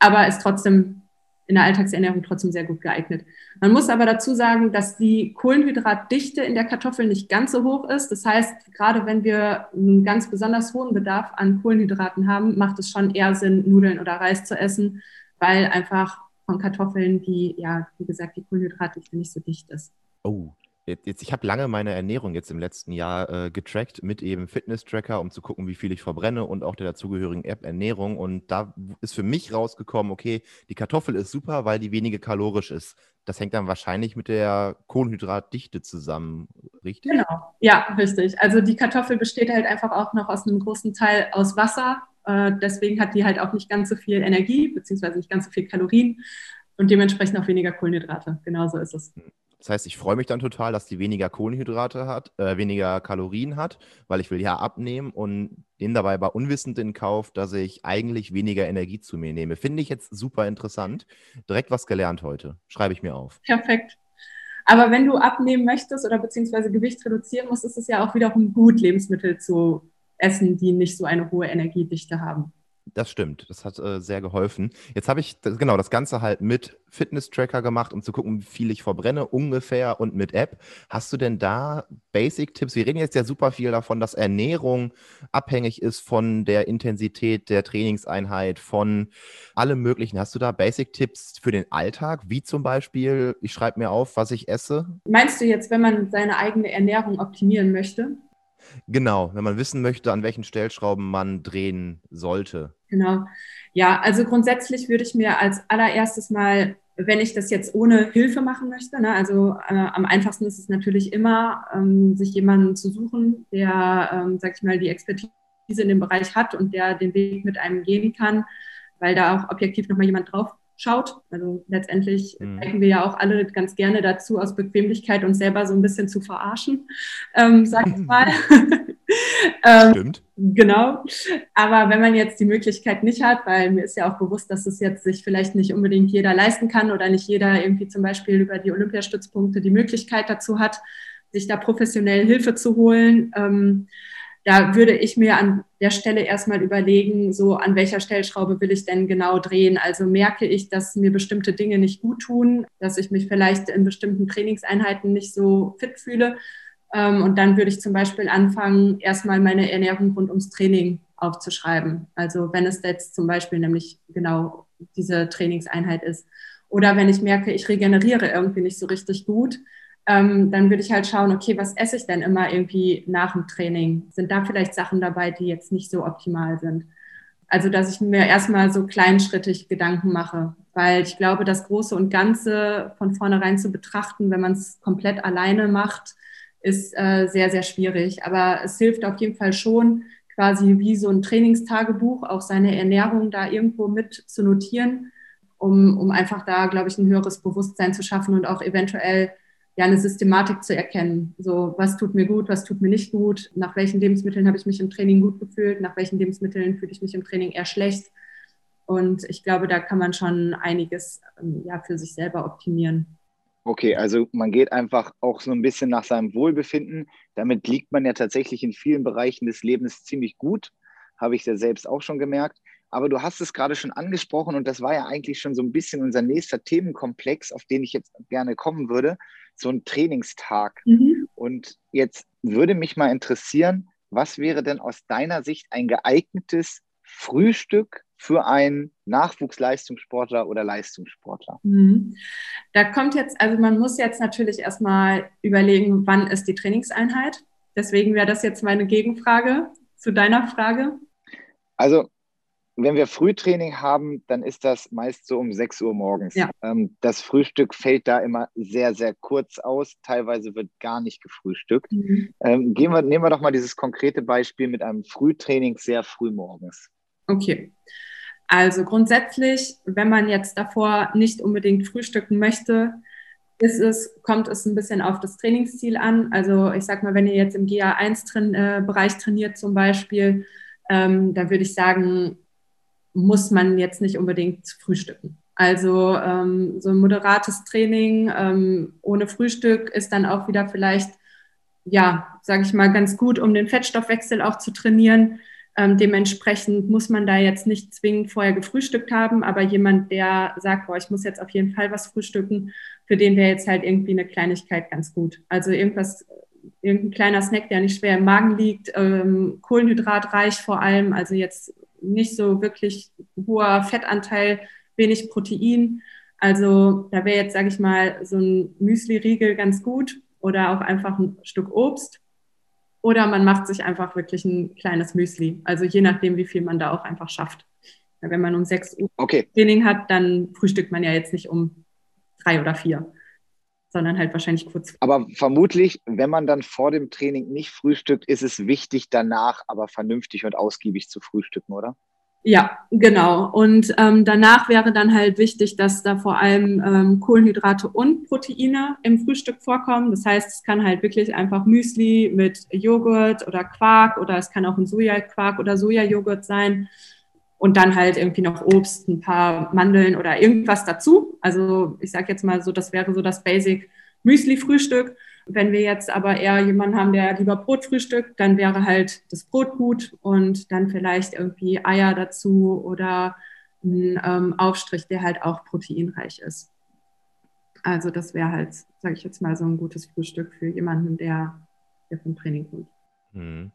aber ist trotzdem in der Alltagsernährung trotzdem sehr gut geeignet. Man muss aber dazu sagen, dass die Kohlenhydratdichte in der Kartoffel nicht ganz so hoch ist. Das heißt, gerade wenn wir einen ganz besonders hohen Bedarf an Kohlenhydraten haben, macht es schon eher Sinn, Nudeln oder Reis zu essen, weil einfach von Kartoffeln, die, ja, wie gesagt, die Kohlenhydratdichte nicht so dicht ist. Oh, Jetzt, ich habe lange meine Ernährung jetzt im letzten Jahr äh, getrackt mit eben Fitness-Tracker, um zu gucken, wie viel ich verbrenne und auch der dazugehörigen App Ernährung. Und da ist für mich rausgekommen, okay, die Kartoffel ist super, weil die weniger kalorisch ist. Das hängt dann wahrscheinlich mit der Kohlenhydratdichte zusammen, richtig? Genau, ja, richtig. Also die Kartoffel besteht halt einfach auch noch aus einem großen Teil aus Wasser äh, deswegen hat die halt auch nicht ganz so viel Energie, beziehungsweise nicht ganz so viel Kalorien und dementsprechend auch weniger Kohlenhydrate. Genauso ist es. Das heißt, ich freue mich dann total, dass die weniger Kohlenhydrate hat, äh, weniger Kalorien hat, weil ich will ja abnehmen und nehme dabei bei unwissend in Kauf, dass ich eigentlich weniger Energie zu mir nehme. Finde ich jetzt super interessant. Direkt was gelernt heute. Schreibe ich mir auf. Perfekt. Aber wenn du abnehmen möchtest oder beziehungsweise Gewicht reduzieren musst, ist es ja auch wiederum gut, Lebensmittel zu essen, die nicht so eine hohe Energiedichte haben. Das stimmt, das hat äh, sehr geholfen. Jetzt habe ich das, genau das Ganze halt mit Fitness-Tracker gemacht, um zu gucken, wie viel ich verbrenne ungefähr und mit App. Hast du denn da Basic-Tipps? Wir reden jetzt ja super viel davon, dass Ernährung abhängig ist von der Intensität der Trainingseinheit, von allem Möglichen. Hast du da Basic-Tipps für den Alltag, wie zum Beispiel, ich schreibe mir auf, was ich esse? Meinst du jetzt, wenn man seine eigene Ernährung optimieren möchte? Genau, wenn man wissen möchte, an welchen Stellschrauben man drehen sollte. Genau. Ja, also grundsätzlich würde ich mir als allererstes mal, wenn ich das jetzt ohne Hilfe machen möchte, ne, also äh, am einfachsten ist es natürlich immer, ähm, sich jemanden zu suchen, der, ähm, sag ich mal, die Expertise in dem Bereich hat und der den Weg mit einem gehen kann, weil da auch objektiv nochmal jemand drauf schaut. Also letztendlich mhm. neigen wir ja auch alle ganz gerne dazu, aus Bequemlichkeit uns selber so ein bisschen zu verarschen, ähm, sag ich mal. ähm, Stimmt. Genau. Aber wenn man jetzt die Möglichkeit nicht hat, weil mir ist ja auch bewusst, dass es jetzt sich vielleicht nicht unbedingt jeder leisten kann oder nicht jeder irgendwie zum Beispiel über die Olympiastützpunkte die Möglichkeit dazu hat, sich da professionell Hilfe zu holen. Ähm, da würde ich mir an der Stelle erstmal überlegen, so an welcher Stellschraube will ich denn genau drehen. Also merke ich, dass mir bestimmte Dinge nicht gut tun, dass ich mich vielleicht in bestimmten Trainingseinheiten nicht so fit fühle. Ähm, und dann würde ich zum Beispiel anfangen, erstmal meine Ernährung rund ums Training aufzuschreiben. Also wenn es jetzt zum Beispiel nämlich genau diese Trainingseinheit ist. Oder wenn ich merke, ich regeneriere irgendwie nicht so richtig gut, ähm, dann würde ich halt schauen, okay, was esse ich denn immer irgendwie nach dem Training? Sind da vielleicht Sachen dabei, die jetzt nicht so optimal sind? Also, dass ich mir erstmal so kleinschrittig Gedanken mache, weil ich glaube, das Große und Ganze von vornherein zu betrachten, wenn man es komplett alleine macht, ist äh, sehr, sehr schwierig. Aber es hilft auf jeden Fall schon, quasi wie so ein Trainingstagebuch, auch seine Ernährung da irgendwo mit zu notieren, um, um einfach da, glaube ich, ein höheres Bewusstsein zu schaffen und auch eventuell ja eine Systematik zu erkennen. So, was tut mir gut, was tut mir nicht gut, nach welchen Lebensmitteln habe ich mich im Training gut gefühlt, nach welchen Lebensmitteln fühle ich mich im Training eher schlecht. Und ich glaube, da kann man schon einiges ähm, ja, für sich selber optimieren. Okay, also man geht einfach auch so ein bisschen nach seinem Wohlbefinden. Damit liegt man ja tatsächlich in vielen Bereichen des Lebens ziemlich gut, habe ich ja selbst auch schon gemerkt. Aber du hast es gerade schon angesprochen und das war ja eigentlich schon so ein bisschen unser nächster Themenkomplex, auf den ich jetzt gerne kommen würde so ein Trainingstag. Mhm. Und jetzt würde mich mal interessieren, was wäre denn aus deiner Sicht ein geeignetes Frühstück für einen Nachwuchsleistungssportler oder Leistungssportler? Mhm. Da kommt jetzt, also man muss jetzt natürlich erstmal überlegen, wann ist die Trainingseinheit. Deswegen wäre das jetzt meine Gegenfrage zu deiner Frage. Also wenn wir Frühtraining haben, dann ist das meist so um 6 Uhr morgens. Ja. Ähm, das Frühstück fällt da immer sehr, sehr kurz aus. Teilweise wird gar nicht gefrühstückt. Mhm. Ähm, gehen wir, nehmen wir doch mal dieses konkrete Beispiel mit einem Frühtraining sehr früh morgens. Okay. Also grundsätzlich, wenn man jetzt davor nicht unbedingt frühstücken möchte, es, kommt es ein bisschen auf das Trainingsziel an. Also ich sag mal, wenn ihr jetzt im GA1-Bereich -Train, äh, trainiert zum Beispiel, ähm, da würde ich sagen, muss man jetzt nicht unbedingt frühstücken. Also ähm, so ein moderates Training ähm, ohne Frühstück ist dann auch wieder vielleicht, ja, sage ich mal, ganz gut, um den Fettstoffwechsel auch zu trainieren. Ähm, dementsprechend muss man da jetzt nicht zwingend vorher gefrühstückt haben, aber jemand, der sagt, boah, ich muss jetzt auf jeden Fall was frühstücken, für den wäre jetzt halt irgendwie eine Kleinigkeit ganz gut. Also irgendwas, irgendein kleiner Snack, der nicht schwer im Magen liegt, ähm, kohlenhydratreich vor allem, also jetzt nicht so wirklich hoher Fettanteil, wenig Protein. Also da wäre jetzt, sage ich mal, so ein Müsli-Riegel ganz gut oder auch einfach ein Stück Obst. Oder man macht sich einfach wirklich ein kleines Müsli. Also je nachdem, wie viel man da auch einfach schafft. Wenn man um 6 Uhr okay. Training hat, dann frühstückt man ja jetzt nicht um drei oder vier sondern halt wahrscheinlich kurz. Aber vermutlich, wenn man dann vor dem Training nicht frühstückt, ist es wichtig, danach aber vernünftig und ausgiebig zu frühstücken, oder? Ja, genau. Und ähm, danach wäre dann halt wichtig, dass da vor allem ähm, Kohlenhydrate und Proteine im Frühstück vorkommen. Das heißt, es kann halt wirklich einfach Müsli mit Joghurt oder Quark oder es kann auch ein Sojaquark oder Sojajoghurt sein. Und dann halt irgendwie noch Obst, ein paar Mandeln oder irgendwas dazu. Also ich sage jetzt mal so, das wäre so das Basic Müsli-Frühstück. Wenn wir jetzt aber eher jemanden haben, der lieber Brot frühstückt, dann wäre halt das Brot gut und dann vielleicht irgendwie Eier dazu oder ein ähm, Aufstrich, der halt auch proteinreich ist. Also das wäre halt, sage ich jetzt mal, so ein gutes Frühstück für jemanden, der, der vom Training kommt. Hm.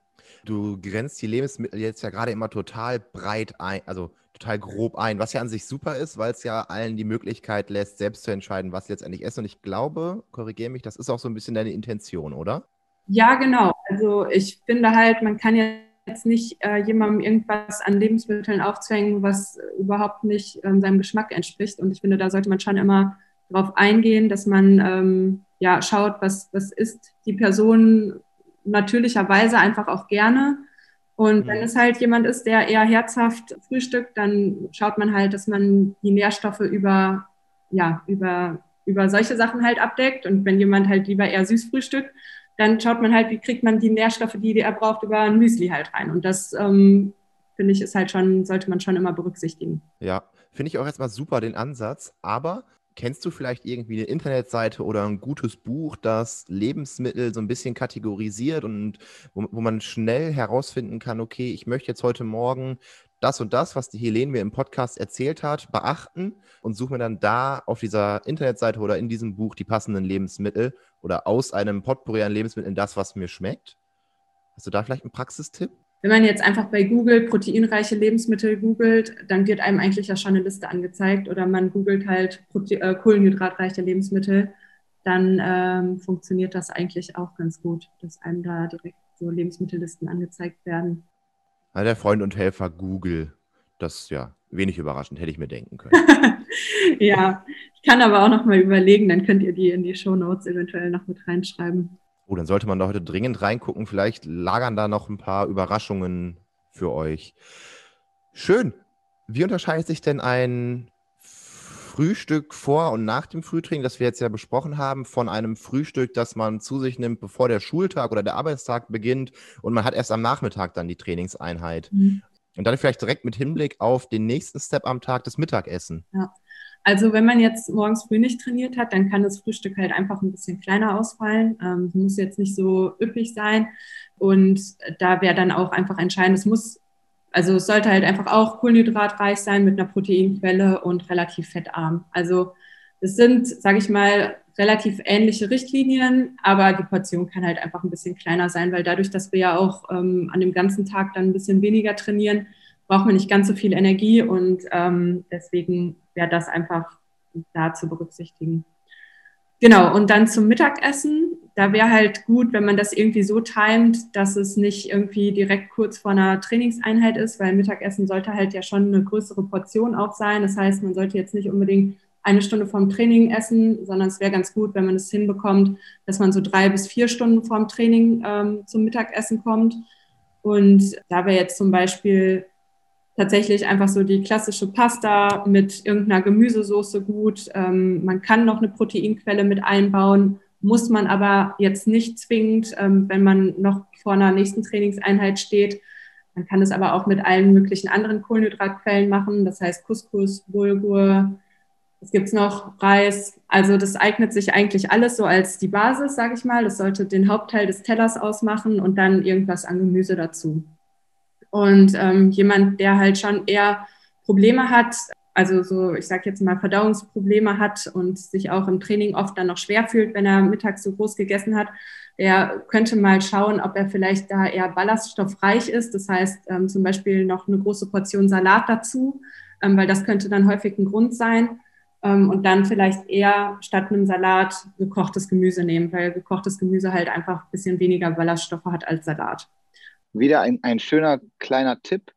Du grenzt die Lebensmittel jetzt ja gerade immer total breit ein, also total grob ein, was ja an sich super ist, weil es ja allen die Möglichkeit lässt, selbst zu entscheiden, was sie letztendlich essen. Und ich glaube, korrigiere mich, das ist auch so ein bisschen deine Intention, oder? Ja, genau. Also ich finde halt, man kann jetzt nicht äh, jemandem irgendwas an Lebensmitteln aufzwängen, was überhaupt nicht ähm, seinem Geschmack entspricht. Und ich finde, da sollte man schon immer darauf eingehen, dass man ähm, ja schaut, was, was isst die Person natürlicherweise einfach auch gerne und wenn mhm. es halt jemand ist, der eher herzhaft frühstückt, dann schaut man halt, dass man die Nährstoffe über, ja, über, über solche Sachen halt abdeckt. Und wenn jemand halt lieber eher süß frühstückt, dann schaut man halt, wie kriegt man die Nährstoffe, die er braucht, über ein Müsli halt rein. Und das ähm, finde ich ist halt schon, sollte man schon immer berücksichtigen. Ja, finde ich auch erstmal super den Ansatz. Aber Kennst du vielleicht irgendwie eine Internetseite oder ein gutes Buch, das Lebensmittel so ein bisschen kategorisiert und wo, wo man schnell herausfinden kann, okay, ich möchte jetzt heute Morgen das und das, was die Helene mir im Podcast erzählt hat, beachten und suche mir dann da auf dieser Internetseite oder in diesem Buch die passenden Lebensmittel oder aus einem Potpourri an Lebensmitteln das, was mir schmeckt? Hast du da vielleicht einen Praxistipp? Wenn man jetzt einfach bei Google proteinreiche Lebensmittel googelt, dann wird einem eigentlich ja schon eine Liste angezeigt oder man googelt halt äh, kohlenhydratreiche Lebensmittel, dann ähm, funktioniert das eigentlich auch ganz gut, dass einem da direkt so Lebensmittellisten angezeigt werden. Ja, der Freund und Helfer Google, das ja wenig überraschend, hätte ich mir denken können. ja, ich kann aber auch noch mal überlegen, dann könnt ihr die in die Show Notes eventuell noch mit reinschreiben. Oh, dann sollte man da heute dringend reingucken. Vielleicht lagern da noch ein paar Überraschungen für euch. Schön. Wie unterscheidet sich denn ein Frühstück vor und nach dem Frühtraining, das wir jetzt ja besprochen haben, von einem Frühstück, das man zu sich nimmt, bevor der Schultag oder der Arbeitstag beginnt und man hat erst am Nachmittag dann die Trainingseinheit? Mhm. Und dann vielleicht direkt mit Hinblick auf den nächsten Step am Tag, das Mittagessen. Ja. Also wenn man jetzt morgens früh nicht trainiert hat, dann kann das Frühstück halt einfach ein bisschen kleiner ausfallen. Ähm, muss jetzt nicht so üppig sein. Und da wäre dann auch einfach entscheidend, es muss, also es sollte halt einfach auch kohlenhydratreich sein mit einer Proteinquelle und relativ fettarm. Also es sind, sage ich mal, relativ ähnliche Richtlinien, aber die Portion kann halt einfach ein bisschen kleiner sein, weil dadurch, dass wir ja auch ähm, an dem ganzen Tag dann ein bisschen weniger trainieren, braucht man nicht ganz so viel Energie und ähm, deswegen wäre das einfach da zu berücksichtigen. Genau, und dann zum Mittagessen. Da wäre halt gut, wenn man das irgendwie so timet, dass es nicht irgendwie direkt kurz vor einer Trainingseinheit ist, weil Mittagessen sollte halt ja schon eine größere Portion auch sein. Das heißt, man sollte jetzt nicht unbedingt eine Stunde vorm Training essen, sondern es wäre ganz gut, wenn man es hinbekommt, dass man so drei bis vier Stunden vorm Training ähm, zum Mittagessen kommt. Und da wäre jetzt zum Beispiel tatsächlich einfach so die klassische Pasta mit irgendeiner Gemüsesoße gut. Ähm, man kann noch eine Proteinquelle mit einbauen, muss man aber jetzt nicht zwingend, ähm, wenn man noch vor einer nächsten Trainingseinheit steht. Man kann es aber auch mit allen möglichen anderen Kohlenhydratquellen machen, das heißt Couscous, Bulgur, es gibt noch Reis. Also das eignet sich eigentlich alles so als die Basis, sage ich mal. Das sollte den Hauptteil des Tellers ausmachen und dann irgendwas an Gemüse dazu. Und ähm, jemand, der halt schon eher Probleme hat, also so, ich sage jetzt mal, Verdauungsprobleme hat und sich auch im Training oft dann noch schwer fühlt, wenn er mittags so groß gegessen hat, der könnte mal schauen, ob er vielleicht da eher ballaststoffreich ist. Das heißt ähm, zum Beispiel noch eine große Portion Salat dazu, ähm, weil das könnte dann häufig ein Grund sein. Ähm, und dann vielleicht eher statt einem Salat gekochtes Gemüse nehmen, weil gekochtes Gemüse halt einfach ein bisschen weniger Ballaststoffe hat als Salat. Wieder ein, ein schöner kleiner Tipp,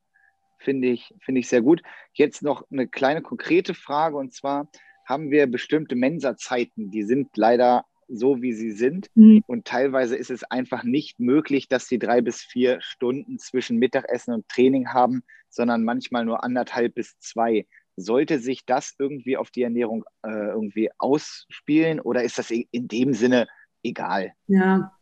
finde ich, finde ich sehr gut. Jetzt noch eine kleine konkrete Frage und zwar haben wir bestimmte Mensa-Zeiten, die sind leider so, wie sie sind. Mhm. Und teilweise ist es einfach nicht möglich, dass sie drei bis vier Stunden zwischen Mittagessen und Training haben, sondern manchmal nur anderthalb bis zwei. Sollte sich das irgendwie auf die Ernährung äh, irgendwie ausspielen oder ist das in dem Sinne egal? Ja,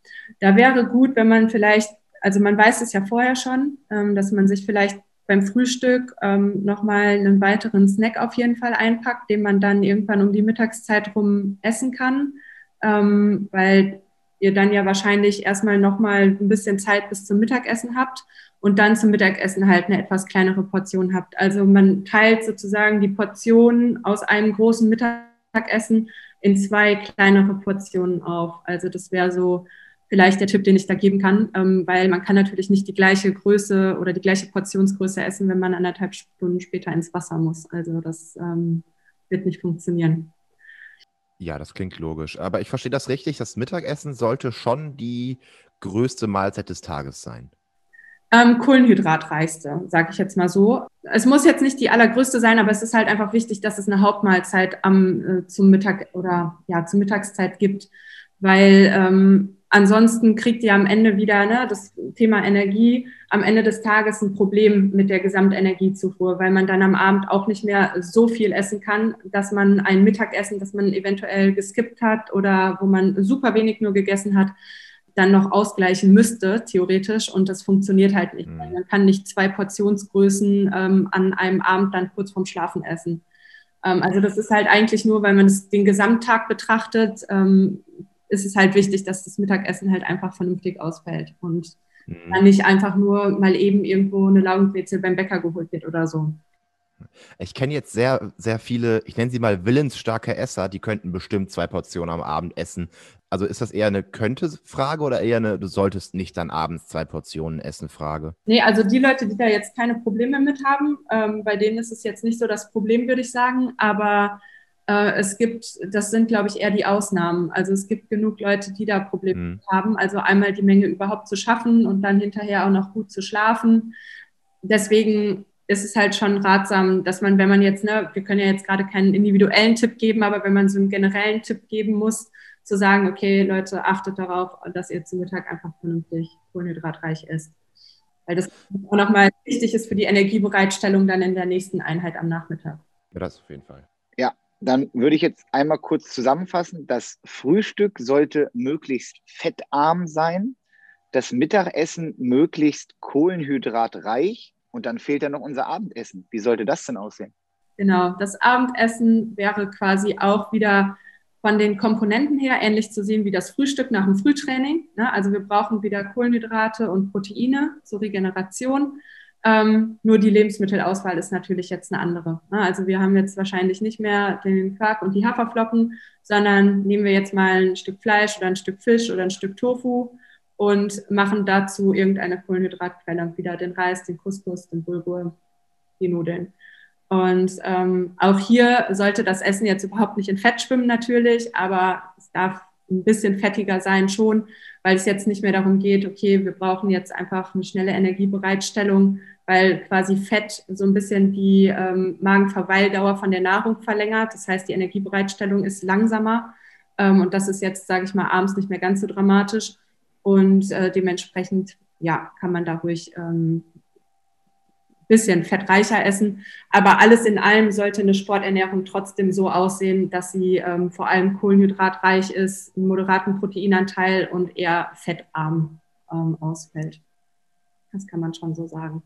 da wäre gut, wenn man vielleicht, also man weiß es ja vorher schon, ähm, dass man sich vielleicht beim Frühstück ähm, nochmal einen weiteren Snack auf jeden Fall einpackt, den man dann irgendwann um die Mittagszeit rum essen kann, ähm, weil ihr dann ja wahrscheinlich erstmal nochmal ein bisschen Zeit bis zum Mittagessen habt und dann zum Mittagessen halt eine etwas kleinere Portion habt. Also man teilt sozusagen die Portionen aus einem großen Mittagessen in zwei kleinere Portionen auf. Also das wäre so vielleicht der Tipp, den ich da geben kann, ähm, weil man kann natürlich nicht die gleiche Größe oder die gleiche Portionsgröße essen, wenn man anderthalb Stunden später ins Wasser muss. Also das ähm, wird nicht funktionieren. Ja, das klingt logisch. Aber ich verstehe das richtig, das Mittagessen sollte schon die größte Mahlzeit des Tages sein ähm, kohlenhydratreichste, sage ich jetzt mal so. Es muss jetzt nicht die allergrößte sein, aber es ist halt einfach wichtig, dass es eine Hauptmahlzeit am, äh, zum Mittag oder ja zur Mittagszeit gibt, weil ähm, ansonsten kriegt ihr am Ende wieder ne, das Thema Energie am Ende des Tages ein Problem mit der Gesamtenergiezufuhr, weil man dann am Abend auch nicht mehr so viel essen kann, dass man ein Mittagessen, das man eventuell geskippt hat oder wo man super wenig nur gegessen hat, dann noch ausgleichen müsste, theoretisch, und das funktioniert halt nicht. Mhm. Man kann nicht zwei Portionsgrößen ähm, an einem Abend dann kurz vorm Schlafen essen. Ähm, also das ist halt eigentlich nur, weil man es den Gesamttag betrachtet, ähm, ist es halt wichtig, dass das Mittagessen halt einfach vernünftig ausfällt und mhm. dann nicht einfach nur mal eben irgendwo eine Laugenbrezel beim Bäcker geholt wird oder so. Ich kenne jetzt sehr, sehr viele, ich nenne sie mal willensstarke Esser, die könnten bestimmt zwei Portionen am Abend essen. Also ist das eher eine Könnte-Frage oder eher eine, du solltest nicht dann abends zwei Portionen essen Frage? Nee, also die Leute, die da jetzt keine Probleme mit haben, ähm, bei denen ist es jetzt nicht so das Problem, würde ich sagen. Aber äh, es gibt, das sind, glaube ich, eher die Ausnahmen. Also es gibt genug Leute, die da Probleme mhm. haben. Also einmal die Menge überhaupt zu schaffen und dann hinterher auch noch gut zu schlafen. Deswegen ist es halt schon ratsam, dass man, wenn man jetzt, ne, wir können ja jetzt gerade keinen individuellen Tipp geben, aber wenn man so einen generellen Tipp geben muss, zu sagen, okay, Leute, achtet darauf, dass ihr zu Mittag einfach vernünftig kohlenhydratreich isst. Weil das auch nochmal wichtig ist für die Energiebereitstellung dann in der nächsten Einheit am Nachmittag. Ja, das auf jeden Fall. Dann würde ich jetzt einmal kurz zusammenfassen. Das Frühstück sollte möglichst fettarm sein, das Mittagessen möglichst kohlenhydratreich und dann fehlt ja noch unser Abendessen. Wie sollte das denn aussehen? Genau, das Abendessen wäre quasi auch wieder von den Komponenten her ähnlich zu sehen wie das Frühstück nach dem Frühtraining. Ne? Also wir brauchen wieder Kohlenhydrate und Proteine zur Regeneration. Ähm, nur die Lebensmittelauswahl ist natürlich jetzt eine andere. Ne? Also wir haben jetzt wahrscheinlich nicht mehr den Quark und die Haferflocken, sondern nehmen wir jetzt mal ein Stück Fleisch oder ein Stück Fisch oder ein Stück Tofu und machen dazu irgendeine Kohlenhydratquelle, wieder den Reis, den Couscous, den Bulgur, die Nudeln. Und ähm, auch hier sollte das Essen jetzt überhaupt nicht in Fett schwimmen natürlich, aber es darf ein bisschen fettiger sein schon, weil es jetzt nicht mehr darum geht, okay, wir brauchen jetzt einfach eine schnelle Energiebereitstellung, weil quasi Fett so ein bisschen die ähm, Magenverweildauer von der Nahrung verlängert. Das heißt, die Energiebereitstellung ist langsamer ähm, und das ist jetzt, sage ich mal, abends nicht mehr ganz so dramatisch. Und äh, dementsprechend, ja, kann man da ruhig ähm, bisschen fettreicher essen. Aber alles in allem sollte eine Sporternährung trotzdem so aussehen, dass sie ähm, vor allem kohlenhydratreich ist, einen moderaten Proteinanteil und eher fettarm ähm, ausfällt. Das kann man schon so sagen.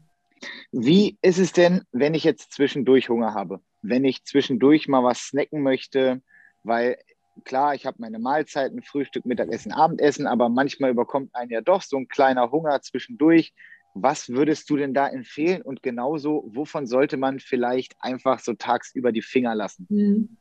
Wie ist es denn, wenn ich jetzt zwischendurch Hunger habe? Wenn ich zwischendurch mal was snacken möchte, weil klar, ich habe meine Mahlzeiten, Frühstück, Mittagessen, Abendessen, aber manchmal überkommt einen ja doch so ein kleiner Hunger zwischendurch. Was würdest du denn da empfehlen? Und genauso, wovon sollte man vielleicht einfach so tagsüber die Finger lassen? Mhm.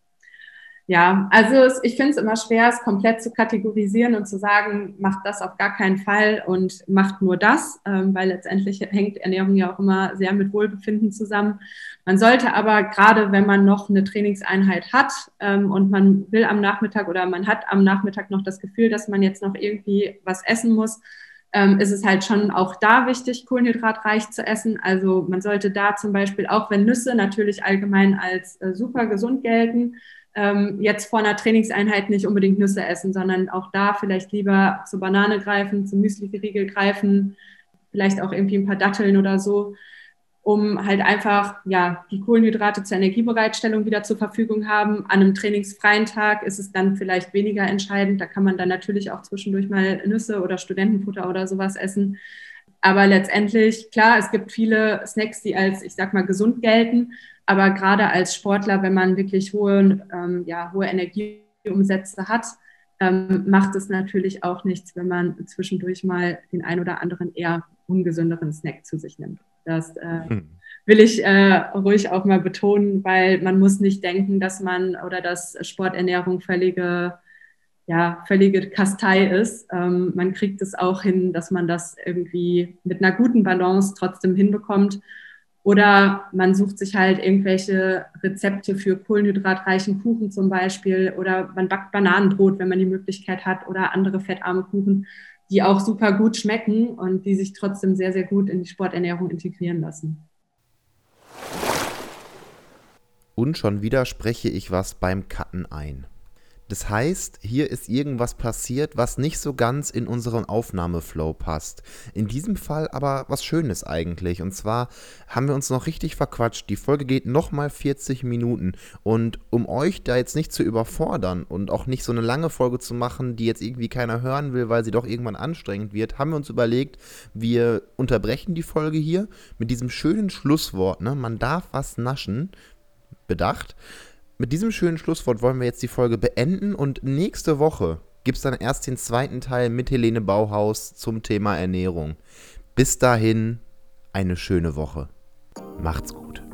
Ja, also ich finde es immer schwer, es komplett zu kategorisieren und zu sagen, macht das auf gar keinen Fall und macht nur das, ähm, weil letztendlich hängt Ernährung ja auch immer sehr mit Wohlbefinden zusammen. Man sollte aber gerade, wenn man noch eine Trainingseinheit hat ähm, und man will am Nachmittag oder man hat am Nachmittag noch das Gefühl, dass man jetzt noch irgendwie was essen muss, ähm, ist es halt schon auch da wichtig, kohlenhydratreich zu essen. Also man sollte da zum Beispiel, auch wenn Nüsse natürlich allgemein als äh, super gesund gelten, ähm, jetzt vor einer Trainingseinheit nicht unbedingt Nüsse essen, sondern auch da vielleicht lieber zur Banane greifen, zum Müsli-Riegel greifen, vielleicht auch irgendwie ein paar Datteln oder so. um halt einfach ja die Kohlenhydrate zur Energiebereitstellung wieder zur Verfügung haben. An einem trainingsfreien Tag ist es dann vielleicht weniger entscheidend. Da kann man dann natürlich auch zwischendurch mal Nüsse oder Studentenfutter oder sowas essen. Aber letztendlich, klar, es gibt viele Snacks, die als, ich sag mal, gesund gelten. Aber gerade als Sportler, wenn man wirklich hohe, ähm, ja, hohe Energieumsätze hat, ähm, macht es natürlich auch nichts, wenn man zwischendurch mal den ein oder anderen eher ungesünderen Snack zu sich nimmt. Das äh, hm. will ich äh, ruhig auch mal betonen, weil man muss nicht denken, dass man oder dass Sporternährung völlige, ja, völlige Kastei ist. Ähm, man kriegt es auch hin, dass man das irgendwie mit einer guten Balance trotzdem hinbekommt. Oder man sucht sich halt irgendwelche Rezepte für kohlenhydratreichen Kuchen zum Beispiel. Oder man backt Bananenbrot, wenn man die Möglichkeit hat. Oder andere fettarme Kuchen die auch super gut schmecken und die sich trotzdem sehr, sehr gut in die Sporternährung integrieren lassen. Und schon wieder spreche ich was beim Cutten ein. Das heißt, hier ist irgendwas passiert, was nicht so ganz in unseren Aufnahmeflow passt. In diesem Fall aber was Schönes eigentlich. Und zwar haben wir uns noch richtig verquatscht. Die Folge geht nochmal 40 Minuten. Und um euch da jetzt nicht zu überfordern und auch nicht so eine lange Folge zu machen, die jetzt irgendwie keiner hören will, weil sie doch irgendwann anstrengend wird, haben wir uns überlegt, wir unterbrechen die Folge hier mit diesem schönen Schlusswort. Ne? Man darf was naschen. Bedacht mit diesem schönen Schlusswort wollen wir jetzt die Folge beenden und nächste Woche gibt es dann erst den zweiten Teil mit Helene Bauhaus zum Thema Ernährung. Bis dahin eine schöne Woche. Macht's gut.